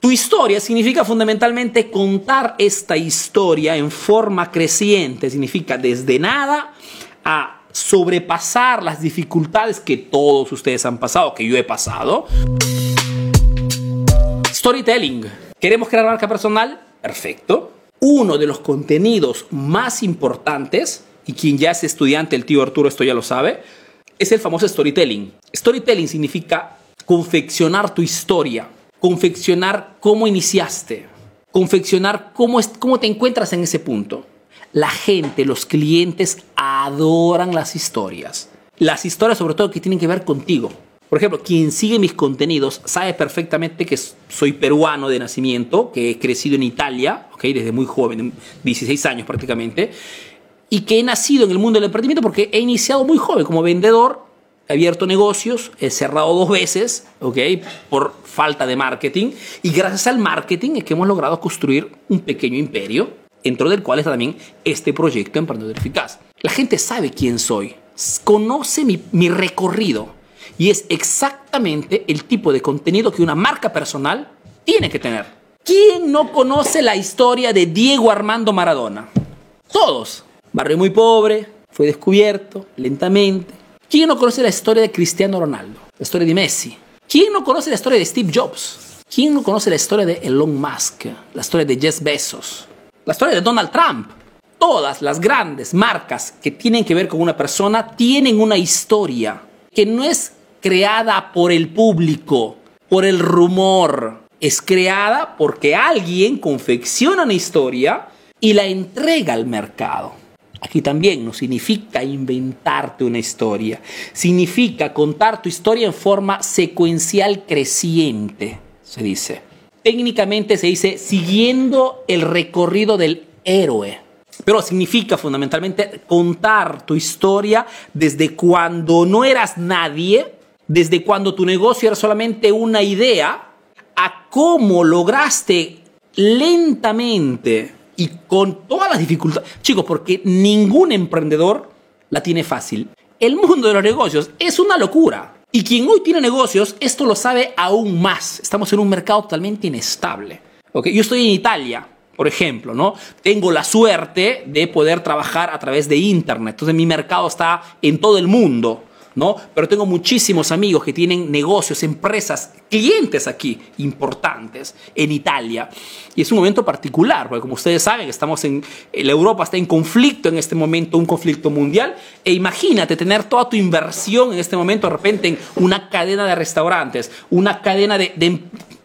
Tu historia significa fundamentalmente contar esta historia en forma creciente, significa desde nada a sobrepasar las dificultades que todos ustedes han pasado, que yo he pasado. Storytelling. ¿Queremos crear marca personal? Perfecto. Uno de los contenidos más importantes, y quien ya es estudiante, el tío Arturo esto ya lo sabe, es el famoso storytelling. Storytelling significa confeccionar tu historia, confeccionar cómo iniciaste, confeccionar cómo, es, cómo te encuentras en ese punto. La gente, los clientes adoran las historias. Las historias sobre todo que tienen que ver contigo. Por ejemplo, quien sigue mis contenidos sabe perfectamente que soy peruano de nacimiento, que he crecido en Italia, ¿okay? desde muy joven, 16 años prácticamente, y que he nacido en el mundo del emprendimiento porque he iniciado muy joven como vendedor, abierto negocios, he cerrado dos veces, ¿ok? Por falta de marketing, y gracias al marketing es que hemos logrado construir un pequeño imperio, dentro del cual está también este proyecto Emprendedor Eficaz. La gente sabe quién soy, conoce mi, mi recorrido y es exactamente el tipo de contenido que una marca personal tiene que tener. ¿Quién no conoce la historia de Diego Armando Maradona? Todos. Barrio muy pobre, fue descubierto lentamente. ¿Quién no conoce la historia de Cristiano Ronaldo? La historia de Messi. ¿Quién no conoce la historia de Steve Jobs? ¿Quién no conoce la historia de Elon Musk? La historia de Jeff Bezos. La historia de Donald Trump. Todas las grandes marcas que tienen que ver con una persona tienen una historia que no es creada por el público, por el rumor. Es creada porque alguien confecciona una historia y la entrega al mercado. Aquí también no significa inventarte una historia, significa contar tu historia en forma secuencial creciente, se dice. Técnicamente se dice siguiendo el recorrido del héroe. Pero significa fundamentalmente contar tu historia desde cuando no eras nadie desde cuando tu negocio era solamente una idea a cómo lograste lentamente y con todas las dificultades. Chicos, porque ningún emprendedor la tiene fácil. El mundo de los negocios es una locura. Y quien hoy tiene negocios, esto lo sabe aún más. Estamos en un mercado totalmente inestable. ¿okay? Yo estoy en Italia, por ejemplo, ¿no? Tengo la suerte de poder trabajar a través de Internet. Entonces mi mercado está en todo el mundo. ¿No? Pero tengo muchísimos amigos que tienen negocios, empresas, clientes aquí importantes en Italia. Y es un momento particular, porque como ustedes saben, estamos en, la Europa está en conflicto en este momento, un conflicto mundial. E imagínate tener toda tu inversión en este momento de repente en una cadena de restaurantes, una cadena de,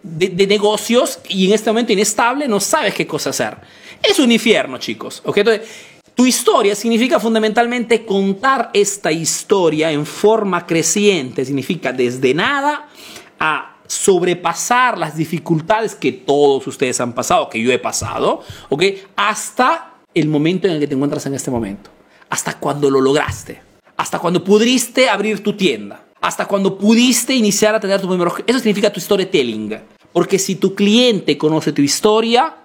de, negocios y en este momento inestable no sabes qué cosa hacer. Es un infierno, chicos. ¿ok? Entonces, tu historia significa fundamentalmente contar esta historia en forma creciente, significa desde nada a sobrepasar las dificultades que todos ustedes han pasado, que yo he pasado, ¿ok? Hasta el momento en el que te encuentras en este momento, hasta cuando lo lograste, hasta cuando pudiste abrir tu tienda, hasta cuando pudiste iniciar a tener tu primer Eso significa tu storytelling, porque si tu cliente conoce tu historia,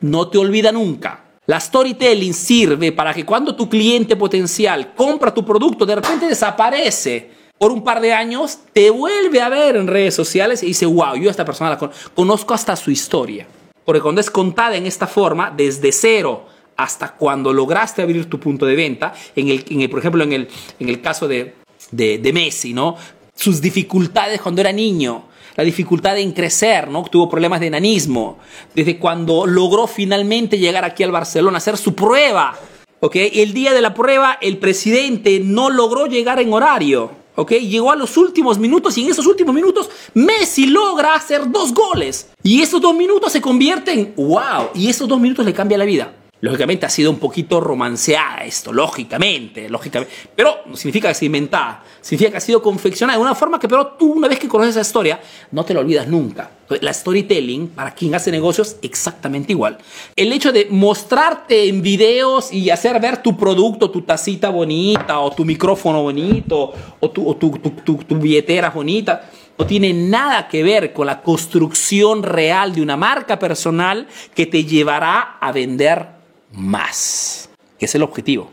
no te olvida nunca la storytelling sirve para que cuando tu cliente potencial compra tu producto, de repente desaparece por un par de años, te vuelve a ver en redes sociales y dice, wow, yo a esta persona la conozco hasta su historia. Porque cuando es contada en esta forma, desde cero hasta cuando lograste abrir tu punto de venta, en el, por ejemplo, en el, en el caso de, de, de Messi, ¿no? Sus dificultades cuando era niño, la dificultad en crecer, ¿no? Tuvo problemas de enanismo, desde cuando logró finalmente llegar aquí al Barcelona, hacer su prueba. El día de la prueba el presidente no logró llegar en horario. Llegó a los últimos minutos y en esos últimos minutos Messi logra hacer dos goles. Y esos dos minutos se convierten, wow, y esos dos minutos le cambia la vida. Lógicamente ha sido un poquito romanceada esto, lógicamente, lógicamente. Pero no significa que sea inventada, significa que ha sido confeccionada de una forma que, pero tú una vez que conoces esa historia, no te la olvidas nunca. La storytelling, para quien hace negocios, exactamente igual. El hecho de mostrarte en videos y hacer ver tu producto, tu tacita bonita, o tu micrófono bonito, o tu, tu, tu, tu billetera bonita, no tiene nada que ver con la construcción real de una marca personal que te llevará a vender más, que es el objetivo.